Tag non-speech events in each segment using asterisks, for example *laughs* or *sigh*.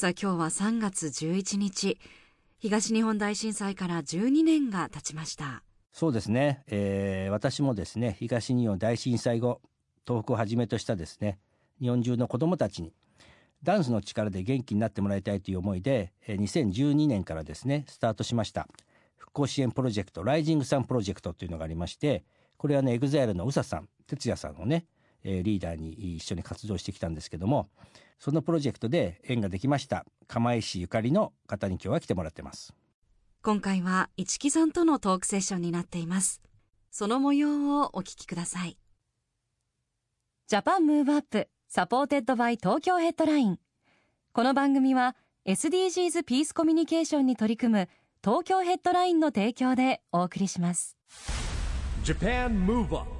さあ今日は3月11日、東日本大震災から12年が経ちました。そうですね、えー私もですね東日本大震災後東北をはじめとしたですね日本中の子どもたちにダンスの力で元気になってもらいたいという思いで2012年からですねスタートしました。復興支援プロジェクトライジングサンプロジェクトというのがありましてこれはね EXILE の宇佐さん哲也さんをね、えーリーダーに一緒に活動してきたんですけどもそのプロジェクトで縁ができました釜石ゆかりの方に今日は来てもらってます今回は一木さんとのトークセッションになっています。その模様をお聞きください。 Japan Move Up supported by Tokyo Headline。この番組は SDGs ピースコミュニケーションに取り組む東京ヘッドラインの提供でお送りします。Japan Move Up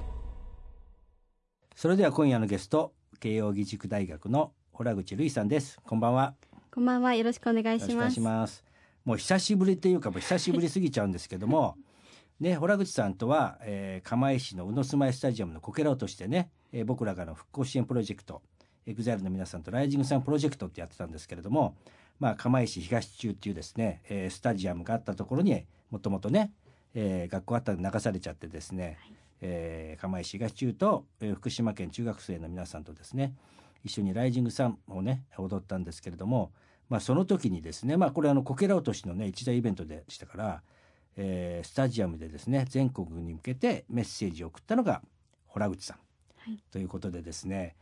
それでは今夜のゲスト慶應義塾大学の洞口瑠衣さんです。こんばんは。こんばんは。よろしくお願いします。もう久しぶりというかもう久しぶりすぎちゃうんですけどもね洞口さんとは、えー釜石の宇野住まいスタジアムのこけら落としてね、えー僕らがの復興支援プロジェクトエグザイルの皆さんとライジングサンプロジェクトってやってたんですけれどもまあ釜石東中っていうですね、えースタジアムがあったところにもともとね、えー学校あったんで流されちゃってですね、えー釜石東中と、えー福島県中学生の皆さんとですね一緒にライジングサンをね踊ったんですけれども、まあ、その時にですねまあこれあのこけら落としのね一大イベントでしたから、えースタジアムでですね全国に向けてメッセージを送ったのが洞口さん、はい。ということでですね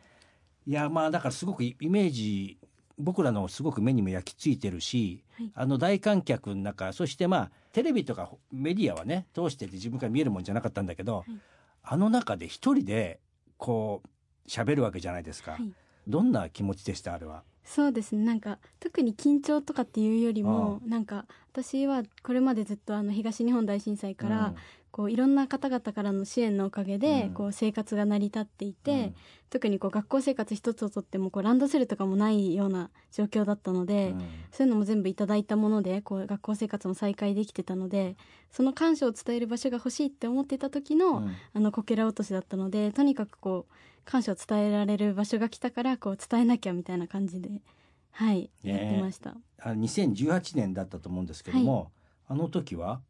いやまあだからすごくイメージ僕らのすごく目にも焼き付いてるし、はい。あの大観客の中そしてまあテレビとかメディアはね通してて自分から見えるもんじゃなかったんだけど、い。あの中で一人でこう喋るわけじゃないですか、はい。どんな気持ちでしたあれは？そうです。ね。なんか特に緊張とかっていうよりも、なんか私はこれまでずっとあの東日本大震災から、うんこういろんな方々からの支援のおかげで、うん。こう生活が成り立っていて、うん。特にこう学校生活一つをとってもこうランドセルとかもないような状況だったので、うん。そういうのも全部いただいたものでこう学校生活も再開できてたのでその感謝を伝える場所が欲しいって思ってた時の、うん。あのこけら落としだったのでとにかくこう感謝を伝えられる場所が来たからこう伝えなきゃみたいな感じではい、ねやってました。あ2018年だったと思うんですけども、あの時は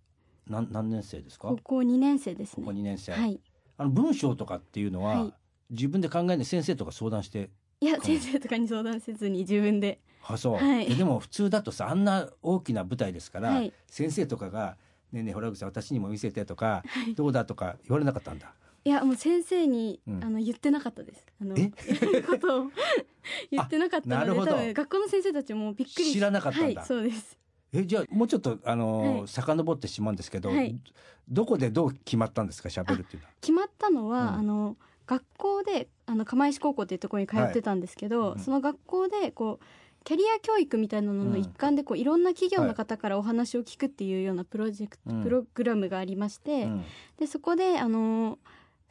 何何年生ですか？高校2年生ですここね2年生、はい。あの文章とかっていうのは、はい。自分で考えない先生とか相談していや先生とかに相談せずに自分で。あそう、はい。えでも普通だとさあんな大きな舞台ですから、はい。先生とかが「ねえねえ洞口さん私にも見せて」とか、どうだ?」とか言われなかったんだ？いやもう先生に、うん。あの言ってなかったです。あのことを。*laughs* *laughs* 言ってなかったのでなるほど。多分学校の先生たちもびっくりし知らなかったんだ。はいそうですえじゃあもうちょっとあのーはい。遡ってしまうんですけど、はい。どこでどう決まったんですか？喋るっていうのは。決まったのは、うん。あの学校であの釜石高校っていうところに通ってたんですけど、はいうんその学校でこうキャリア教育みたいなのの一環でこういろんな企業の方からお話を聞くっていうようなプロジェクト、うん。プログラムがありまして、うん。でそこであの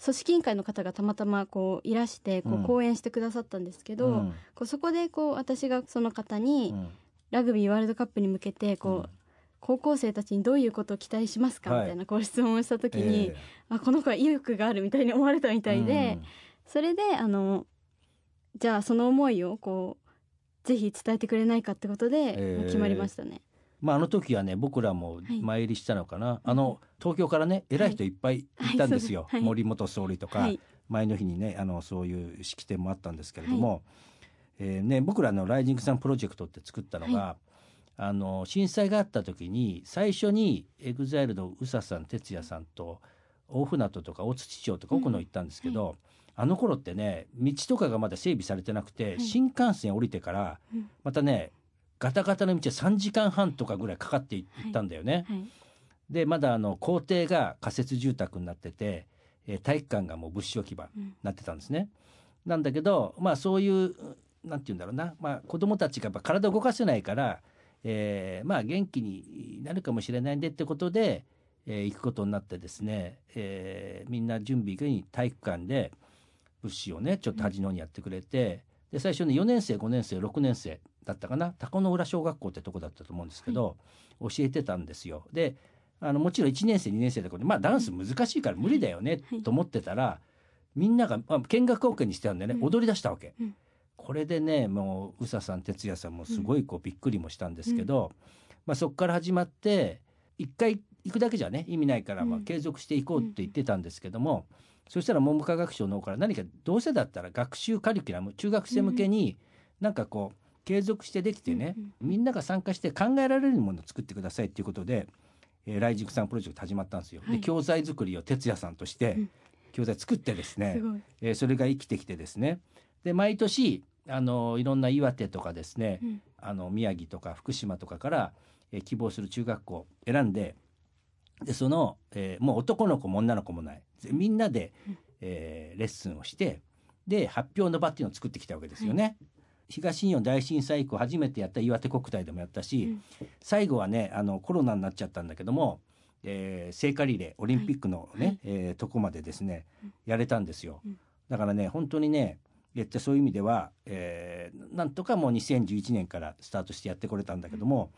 組織委員会の方がたまたまこういらしてこう講演してくださったんですけど、うん。こうそこでこう私がその方にうんラグビーワールドカップに向けてこう、うん。高校生たちにどういうことを期待しますか、はい。みたいなこう質問をした時に、えあこの子は意欲があるみたいに思われたみたえいで、それであのじゃあその思いをこうぜひ伝えてくれないかってことで、えー決まりましたね。まああの時はね僕らもはい。参入りしたのかな、あの東京からね偉い人いっぱいい。たんですよ、はいはい。森元総理とか、はい。前の日にねあのそういう式典もあったんですけれども、えーね、僕らの「ライジングサンプロジェクト」って作ったのが、あの震災があった時に最初に EXILE の宇佐さん哲也さんと大船渡とか大槌町とか奥野行ったんですけど、あの頃ってね道とかがまだ整備されてなくて、い。新幹線降りてからうん。またねガタガタの道は3時間半とかぐらいかかっていったんだよね。はい。でまだあの校庭が仮設住宅になってて、えー体育館がもう物資置き場にうんなってたんですね。なんだけどまあそういうなんて言うんだろうな、まあ、子どもたちがやっぱ体を動かせないからえーまあ元気になるかもしれないんでってことで、えー行くことになってですね、えーみんな準備に体育館で物資をねちょっと端の方にやってくれて、で最初ね4年生5年生6年生だったかな。高野浦小学校ってとこだったと思うんですけど、教えてたんですよ。であのもちろん1年生2年生だからまあダンス難しいから無理だよねはい。と思ってたら、みんなが、まあ、見学 OK にしてたんでね、うん。踊り出したわけ。うんこれでねもう宇佐さん哲也さんもすごいこうびっくりもしたんですけど、まあ、そこから始まって一回行くだけじゃね意味ないからまあうん継続していこうって言ってたんですけども、そしたら文部科学省の方から何かどうせだったら学習カリキュラム中学生向けになんかこう継続してできてね、うん。みんなが参加して考えられるものを作ってくださいっていうことで、えー、ライジングさんプロジェクト始まったんですよ。はい。で教材作りを哲也さんとしてうん。教材作ってですね、すえーそれが生きてきてですねで毎年あのいろんな岩手とかですね、うん。あの宮城とか福島とかから、えー希望する中学校を選んででその、えーもう男の子も女の子もない。ぜみんなで、うん。えーレッスンをしてで発表の場っていうのを作ってきたわけですよね。東日本大震災以降初めてやった岩手国体でもやったし、うん。最後はねあのコロナになっちゃったんだけども、えー聖火リレーオリンピックのね、はい。えーとこまでですねうん。やれたんですよ。うん。だからね本当にね言ってそういう意味では、えーなんとかもう2011年からスタートしてやってこれたんだけども、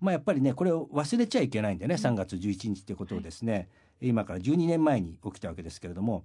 まあやっぱりねこれを忘れちゃいけないんでね、3月11日ってことをですね、今から12年前に起きたわけですけれども、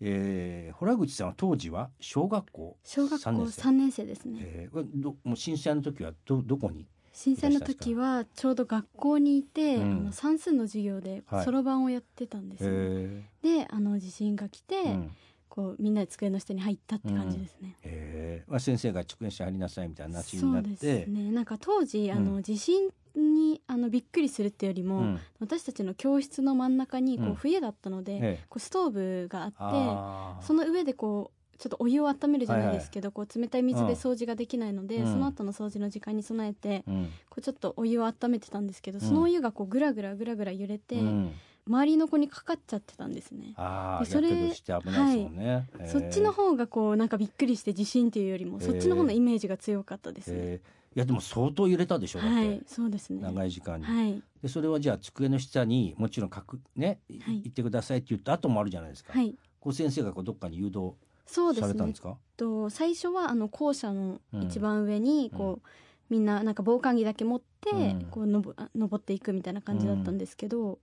えー、洞口さんは当時は小学校小学校3年生。3年生ですね。えー、どもう震災の時はどどこに震災の時はちょうど学校にいて、うん。あの算数の授業ではい。そろばんをやってたんですよ、えであの地震が来て、ーうんこうみんなで机の下に入ったって感じですね、えー。まあ、先生が直演して入りなさいみたいな話にそうでなってすね。なんか当時あうの地震にあのびっくりするっていうよりも、うん。私たちの教室の真ん中にこうん。う冬だったので、ええ。こうストーブがあってその上でこうちょっとお湯を温めるじゃないですけど、こう冷たい水で掃除ができないので、うん。その後の掃除の時間に備えて、うん。こうちょっとお湯を温めてたんですけど、うん。そのお湯がこうぐらぐらぐらぐら揺れて、うん周りの子にかかっちゃってたんですね。ああでそれして危ないですもんね、えー。そっちの方がこうなんかびっくりして地震っていうよりも、えー。そっちの方のイメージが強かったですね。えー。いやでも相当揺れたでしょだって、はい、そうですね。長い時間に、はい、でそれはじゃあ机の下にもちろん書くね、いはい。行ってくださいって言った後もあるじゃないですか、はい、こう先生がこうどっかに誘導されたんで。すか？と最初はあの校舎のうん一番上にこう、みんななんか防寒着だけ持って、うん。こうのぼあ登っていくみたいな感じだったんですけど、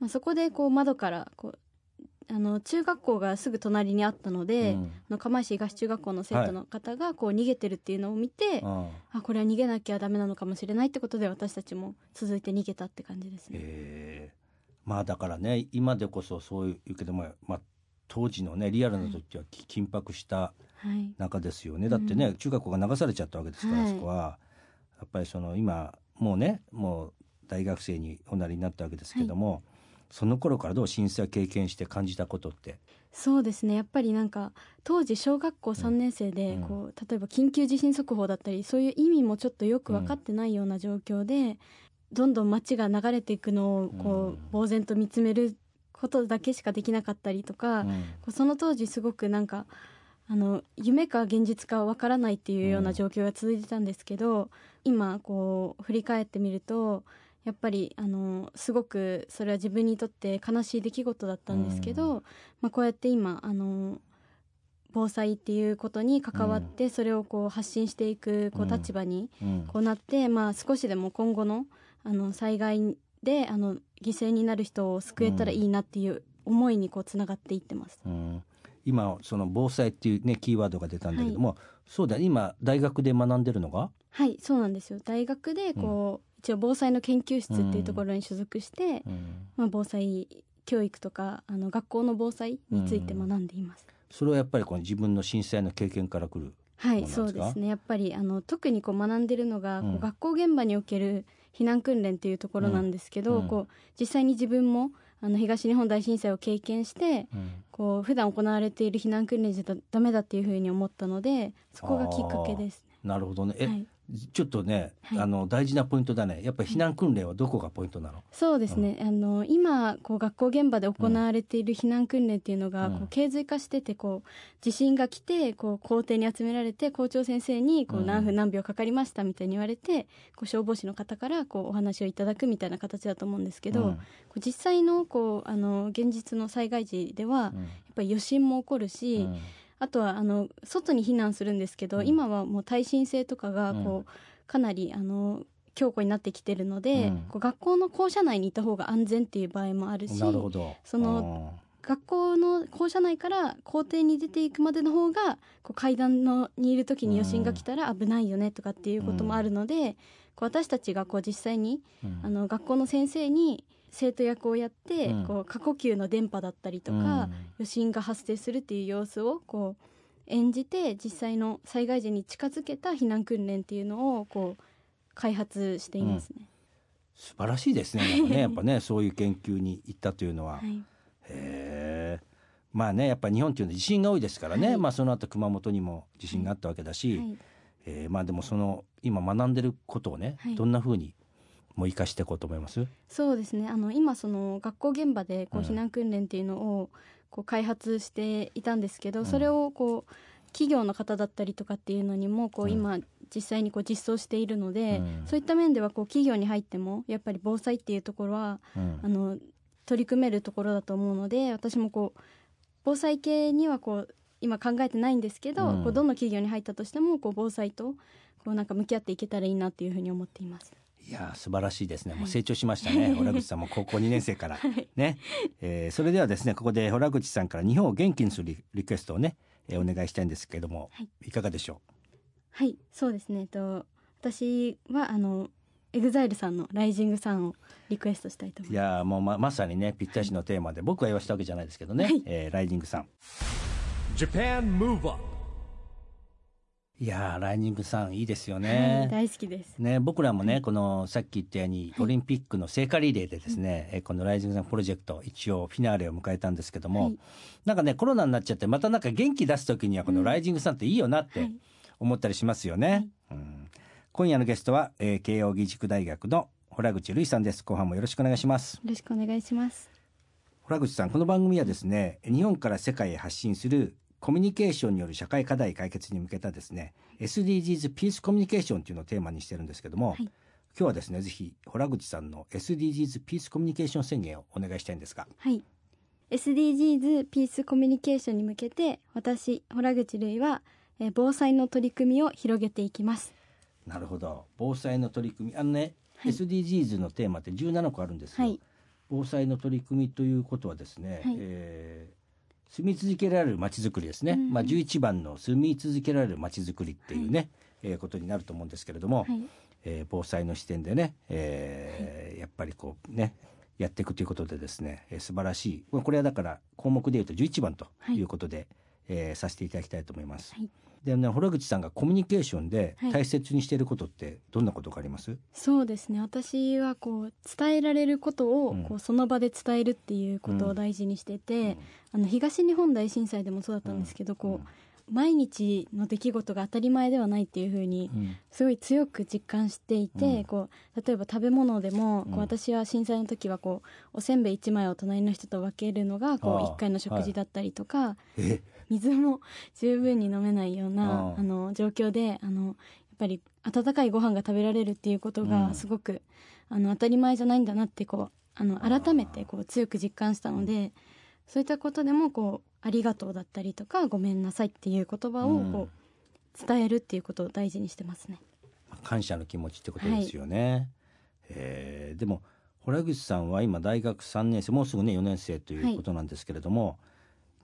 まあそこでこう窓からこうあの中学校がすぐ隣にあったので、うん。あの釜石東中学校の生徒の方がこう逃げてるっていうのを見て、ああこれは逃げなきゃダメなのかもしれないってことで私たちも続いて逃げたって感じですね。え。ーまあだからね今でこそそういうけども、まあ、当時のねリアルな時はき緊迫したはい、中ですよね。だってね、うん。中学校が流されちゃったわけですから、はい。そこは。やっぱりその今もうねもう大学生におなりになったわけですけども、その頃からどう震災を経験して感じたことって？そうですね。やっぱりなんか当時小学校3年生でうん。こう例えば緊急地震速報だったりそういう意味もちょっとよく分かってないような状況で、どんどん街が流れていくのをこうん。う呆然と見つめることだけしかできなかったりとか、うん。こうその当時すごくなんかあの夢か現実かわからないっていうような状況が続いてたんですけど、今こう振り返ってみるとやっぱりあのすごくそれは自分にとって悲しい出来事だったんですけど、まあ、こうやって今あの防災っていうことに関わってそれをこう発信していくこうんう立場にうん。こうなって、まあ、少しでも今後のあの災害であの犠牲になる人を救えたらいいなっていう思いにこうつながっていってます。うん。今その防災っていうねキーワードが出たんだけども、そうだ今大学で学んでるのが？はいそうなんですよ。大学でこう、一応防災の研究室っていうところに所属して、うん。まあ、防災教育とかあの学校の防災について学んでいます。それはやっぱりこの自分の震災の経験からくるはいそうですね。やっぱりあの特にこう学んでるのが、こううん学校現場における避難訓練っていうところなんですけど、うん。こう実際に自分もあの東日本大震災を経験してうん。こう普段行われている避難訓練じゃダメだっていうふうに思ったのでそこがきっかけですなるほどね。え、ね。はい、ちょっとね、はい。あの大事なポイントだね。やっぱり避難訓練はどこがポイントなの、そうですね、あの今こう学校現場で行われている避難訓練っていうのが、うん。こう経髄化しててこう地震が来てこう校庭に集められて校長先生にこううん。何分何秒かかりましたみたいに言われて、こう消防士の方からこうお話をいただくみたいな形だと思うんですけど、うん。こう実際のこうあの現実の災害時では、やっぱり余震も起こるし、うんあとはあの外に避難するんですけど、うん。今はもう耐震性とかがこう、かなりあの強固になってきてるので、うん。こう学校の校舎内にいた方が安全っていう場合もあるしなるほど。その学校の校舎内から校庭に出ていくまでの方がこう階段のにいる時に余震が来たら危ないよねとかっていうこともあるので、こう私たちがこう実際にうん。あの学校の先生に生徒役をやって、うん。こう過呼吸の電波だったりとか、うん。余震が発生するっていう様子をこう演じて実際の災害時に近づけた避難訓練っていうのをこう開発していますね。素晴らしいですね。ねやっぱね *laughs* そういう研究に行ったというのは、はい、へえまあねやっぱ日本っていうのは地震が多いですからね、はい。まあその後熊本にも地震があったわけだし、はい。えーまあでもその今学んでることをね、はい。どんな風にもう生かしていこうと思います？そうですね。あの今その学校現場でこううん。避難訓練っていうのをこう開発していたんですけど、うん。それをこう企業の方だったりとかっていうのにもこううん。今実際にこう実装しているので、うん。そういった面ではこう企業に入ってもやっぱり防災っていうところはうん。あの取り組めるところだと思うので私もこう防災系にはこう今考えてないんですけど、うん。こうどの企業に入ったとしてもこう防災とこうなんか向き合っていけたらいいなっていうふうに思っています。いやー素晴らしいですね、はい。もう成長しましたね。*laughs* 洞口さんも高校2年生から。ね、えーそれではですねここで洞口さんから日本を元気にするリリクエストをね、えーお願いしたいんですけれども、はい。いかがでしょはいそうですね。えっと私はあのエグザイルさんの「Rising Sun」をリクエストしたいと思ういいまやーもうままさにねぴったしのテーマで僕が言わせたわけじゃないですけどね、はい。えー Rising Sun。Japan Move Up いやーライジングさんいいですよす、ね、はい、大好きです。ね、僕らもねこのさっき言ったようにオリンピックの聖火リレーでですね、えこの「ライジングさんプロジェクト一応フィナーレを迎えたんですけども、はい。なんかねコロナになっちゃってまたなんか元気出す時にはこの「ライジングさんっていいよなってはい。思ったりしますよね。うん。今夜のゲストは、えー慶應義塾大学の洞口瑠衣さんです。後半もよろしくお願いします。よろしくお願いします。洞口さんこの番組はですね日本から世界へ発信するコミュニケーションによる社会課題解決に向けたですね SDGs ピースコミュニケーションというのをテーマにしてるんですけども、はい。今日はですねぜひ洞口さんの SDGs ピースコミュニケーション宣言をお願いしたいんですが。はい。SDGs ピースコミュニケーションに向けて私洞口るいはえー防災の取り組みを広げていきます。なるほど。防災の取り組み。あのね、はい。SDGs のテーマって17個あるんですよ、はい。防災の取り組みということはですね、はい。えー住み続けられるまちづくりですね、うんまあ、11番の住み続けられるまちづくりっていうね、えーことになると思うんですけれども、はい。えー防災の視点でね、えーやっぱりこうねやっていくということでですね、えー素晴らしい。これこれはだから項目でいうと11番ということで、えーさせていただきたいと思います。はい。でね洞口さんがコミュニケーションではい。大切にしていることってどんなことがあります、そうですね。私はこう伝えられることをうん。こうその場で伝えるっていうことを大事にしてて、あの東日本大震災でもそうだったんですけど、こう毎日の出来事が当たり前ではないっていうふうにうん。すごい強く実感していて、うん。こう例えば食べ物でも、こうん。う私は震災の時はこうおせんべい1枚を隣の人と分けるのがこう1回の食事だったりとか、え？*laughs* 水も十分に飲めないようなあの状況であのやっぱり温かいご飯が食べられるっていうことうん。がすごく、あの当たり前じゃないんだなってこうあの改めてこう強く実感したのでそういったことでもこうありがとうだったりとかごめんなさいっていう言葉をこう伝えるっていうことを大事にしてますね。感謝の気持ちってことですよね。え。ーでも洞口さんは今大学3年生もうすぐね4年生ということなんですけれども、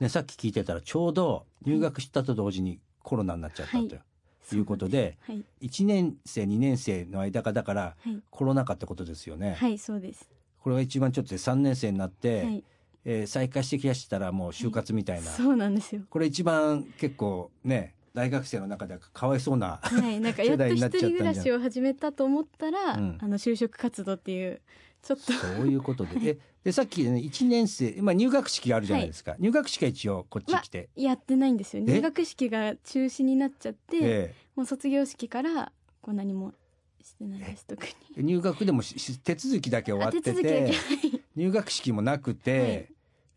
ね、さっき聞いてたらちょうど入学したと同時にコロナになっちゃったはい。ということで、はい、1年生2年生の間がだからはい、コロナ禍ってことですよね。はい、そうです。これが一番ちょっと3年生になって、はい、えー再開してきやしたらもう就活みたいな、そうなんですよ。これ一番結構ね大学生の中ではかわいそうなはい、なんか *laughs* やっと一人暮らしを始めたと思ったら、うん。あの就職活動っていうちょっと。そういうことで。えでさっきね1年生、まあ、入学式があるじゃないですか、入学式は一応こっち来て、やってないんですよ。え？入学式が中止になっちゃって、えもう卒業式からこう何もしてないです特に。入学でも手続きだけ終わってあ手続きだけて入学式もなくて、はい。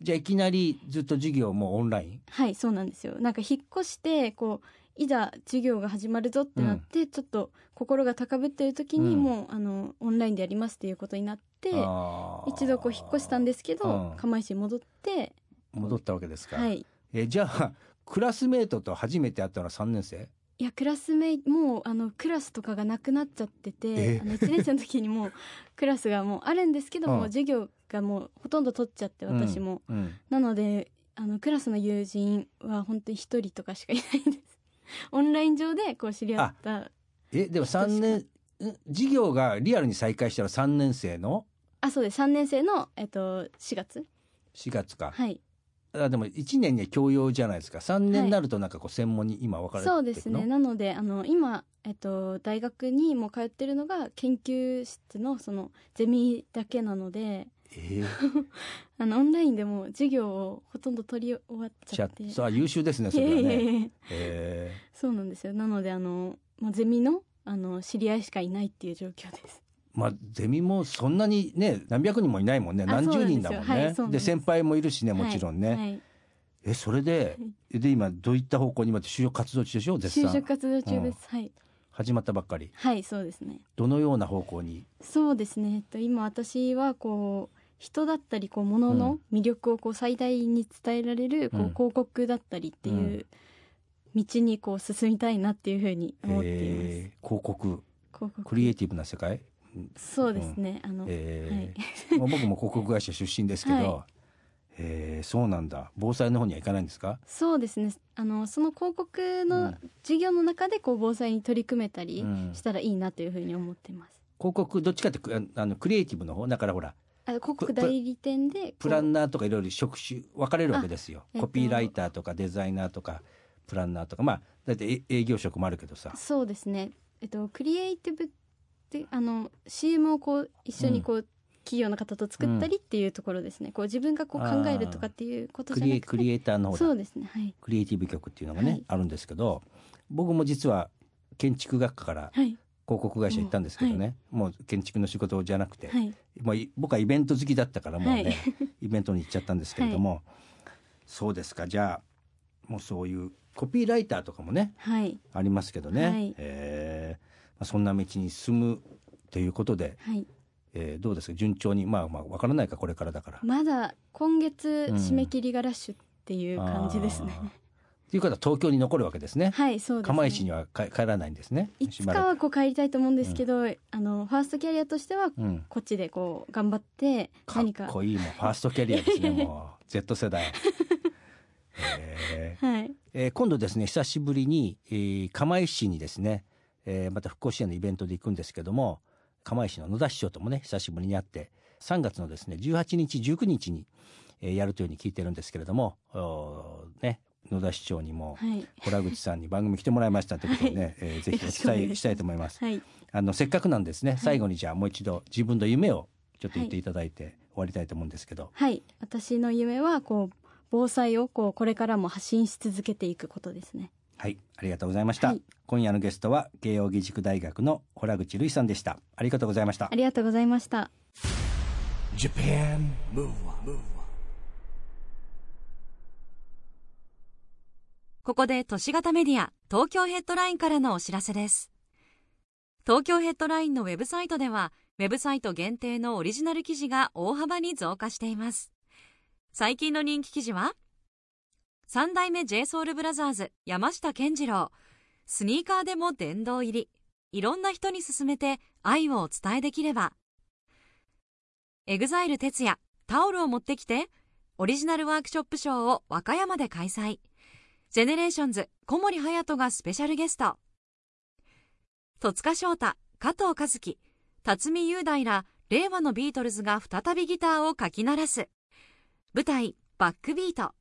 じゃあいきなりずっと授業もオンライン？はいそうなんですよ。なんか引っ越してこういざ授業が始まるぞってなって、ちょっと心が高ぶってる時にうんもう、あのオンラインでやりますっていうことになって一度こう引っ越したんですけど、うん。釜石に戻って。戻ったわけですか、はい。えじゃあ *laughs* クラスメートと初めて会ったのは3年生？いやクラスメイもうあのクラスとかがなくなっちゃってえ？てあの1年生の時にもう *laughs* クラスがもうあるんですけども、うん授業がもうほとんど取っちゃって私も、うん。うん。なのであのクラスの友人は本当に一人とかしかいないんです。*laughs* オンライン上でこう知り合ったえでも3年ん？授業がリアルに再開したら3年生の？あそうです。3年生の、えっと、4月。4月か、はい。あでも1年には教養じゃないですか。3年になるとなんかこう専門に今分かれていくの、そうですね。なのであの今、えっと、大学にも通ってるのが研究室のそのゼミだけなのでえー、*laughs* あのオンラインでも授業をほとんど取り終わっちじゃゃって。あさあ優秀ですねそれはね。いええそうなんですよ。なのであの、まあ、ゼミのあの知り合いしかいないっていう状況です。ーまあゼミもそんなにね何百人もいないもんね。あ何十人だもんね。で先輩もいるしねもちろんね。えそれでで今どういった方向に今就職活動中でしょ絶就職賛活動中です、はい。始まったばっかり。はいそうですね。どのような方向に？そうですね、えっと、今私はこう人だったりこう物の魅力をこう最大に伝えられるこううん。広告だったりっていう道にこう進みたいなっていうふうに思っています。広告。クリエイティブな世界、そうですね、あの、えー。*laughs* まあ僕も広告会社出身ですけど、はえーそうなんだ。防災の方には行かないんですか？そうですね。あのその広告うのん。授業の中でこう防災に取り組めたりうん。したらいいなというふうに思ってます。広告どっちかってくああのクリエイティブの方？だからほら。あ広告代理店でプランナーとかいろいろ職種分かれるわけですよ、えっと。コピーライターとかデザイナーとかプランナーとか。まあだってえ営業職もあるけどさ。そうですね。えっとクリエイティブってあの CM をこう一緒にこう、企業の方と作ったりっていうところですね。こう自分がこう考えるとかっていうことクじゃなくて、クリエイターの方だ。そうですね。はい。クリエイティブ局っていうのがね、はい。あるんですけど僕も実は建築学科からはい。広告会社行ったんですけどね、もう建築の仕事じゃなくて、はい。もうい僕はイベント好きだったからもうね、はい。*laughs* イベントに行っちゃったんですけれども、そうですか。じゃあもうそういうコピーライターとかもねはい。ありますけどね、はい。えー。まあ、そんな道に進むということで、はい。えーどうですか？順調にまあまあわからないかこれからだから。まだ今月うん締め切りがラッシュっていう感じですね。あーということは東京に残るわけですね。はいそうです、ね。釜石には帰帰らないんですね。いつかはこう帰りたいと思うんですけど、あのファーストキャリアとしてはうん、こっちでこう頑張ってかっ何かこいいもうファーストキャリアですね *laughs* もう Z 世代。えーはいえー今度ですね久しぶりに、えー釜石市にですね、えーまた復興支援のイベントで行くんですけども釜石の野田市長ともね久しぶりに会って3月のですね18日19日に、えーやるというふうに聞いてるんですけれどもね野田市長にもはい。洞口さんに *laughs* 番組来てもらいましたということでね、えーぜひお伝えしたいと思います。はい。あのせっかくなんですね、最後にじゃあもう一度自分の夢をちょっと言っていただいて終わりたいと思うんですけど、はい。私の夢はこう防災をこうこれからも発信し続けていくことですねはい、ありがとうございました。はい今夜のゲストは慶應義塾大学の洞口瑠衣さんでした。ありがとうございましたあ。りがとうございました Japan Move Up, ここで都市型メディア東京ヘッドラインからのお知らせです東京ヘッドラインのウェブサイトではウェブサイト限定のオリジナル記事が大幅に増加しています最近の人気記事は三代目 JSOULBROTHERS 山下健二郎。スニーカーでも殿堂入り。いろんな人に勧めて愛をお伝えできれば。EXILE 哲也。タオルを持ってきてオリジナルワークショップショーを和歌山で開催。ジェネレーションズ小森隼人がスペシャルゲスト。戸塚祥太加藤和樹。辰巳雄大ら令和のビートルズが再びギターをかき鳴らす。舞台「バックビート」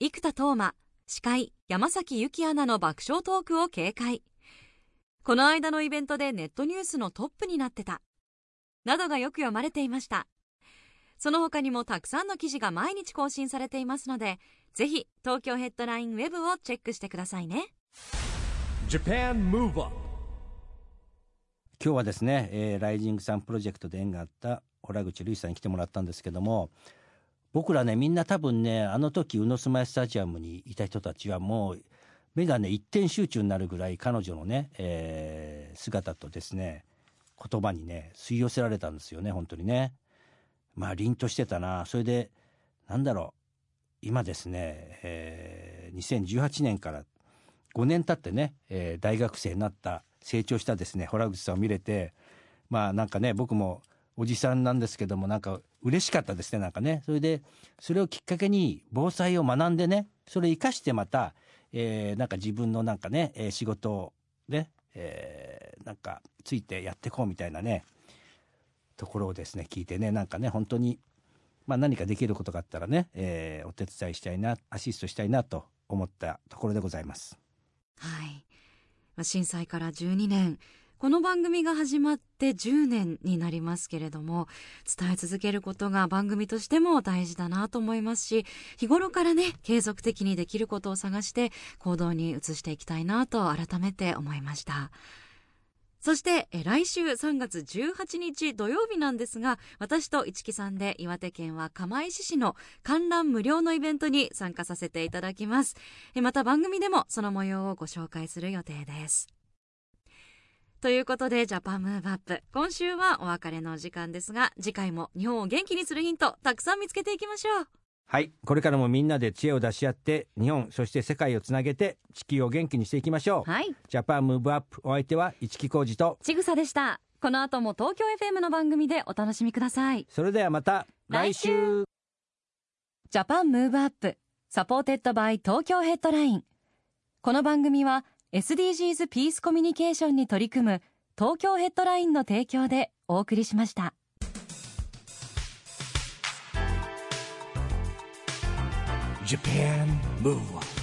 生田斗真司会山崎由紀アナの爆笑トークを警戒。この間のイベントでネットニュースのトップになってた。などがよく読まれていました。その他にもたくさんの記事が毎日更新されていますのでぜひ東京ヘッドラインウェブをチェックしてくださいね。Japan Move Up 今日はですね、えーライジングさんプロジェクトで縁があった洞口瑠衣さんに来てもらったんですけども僕らねみんな多分ねあの時宇野スマイスタジアムにいた人たちはもう目がね一点集中になるぐらい彼女のね、えー姿とですね言葉にね吸い寄せられたんですよね本当にね。まあ凛としてたな。それでなんだろう今ですね、えー2018年から5年経ってね、えー大学生になった成長したですね洞口さんを見れてまあなんかね僕もおじさんなんですけどもなんか嬉しかったですねなんかね。それでそれをきっかけに防災を学んでねそれを生かしてまた、えーなんか自分のなんかね、えー仕事をね、えーなんかついてやっていこうみたいなねところをですね聞いてねなんかね本当にまあ、何かできることがあったらね、えーお手伝いしたいなアシストしたいなと思ったところでございます。はい。ま震災から12年。この番組が始まって10年になりますけれども伝え続けることが番組としても大事だなと思いますし日頃からね継続的にできることを探して行動に移していきたいなと改めて思いました。そしてえ来週3月18日土曜日なんですが私と市木さんで岩手県は釜石市の観覧無料のイベントに参加させていただきます。えまた番組でもその模様をご紹介する予定です。ということでジャパンムーブアップ今週はお別れのお時間ですが次回も日本を元気にするヒントたくさん見つけていきましょう。はい。これからもみんなで知恵を出し合って日本そして世界をつなげて地球を元気にしていきましょう、はい。ジャパンムーブアップお相手は一木広治と。ちぐさでした。この後も東京 FM の番組でお楽しみください。それではまた来来週。 Japan Move Up supported by Tokyo Headline。この番組は SDGs ピースコミュニケーションに取り組む東京ヘッドラインの提供でお送りしました。Japan Move on.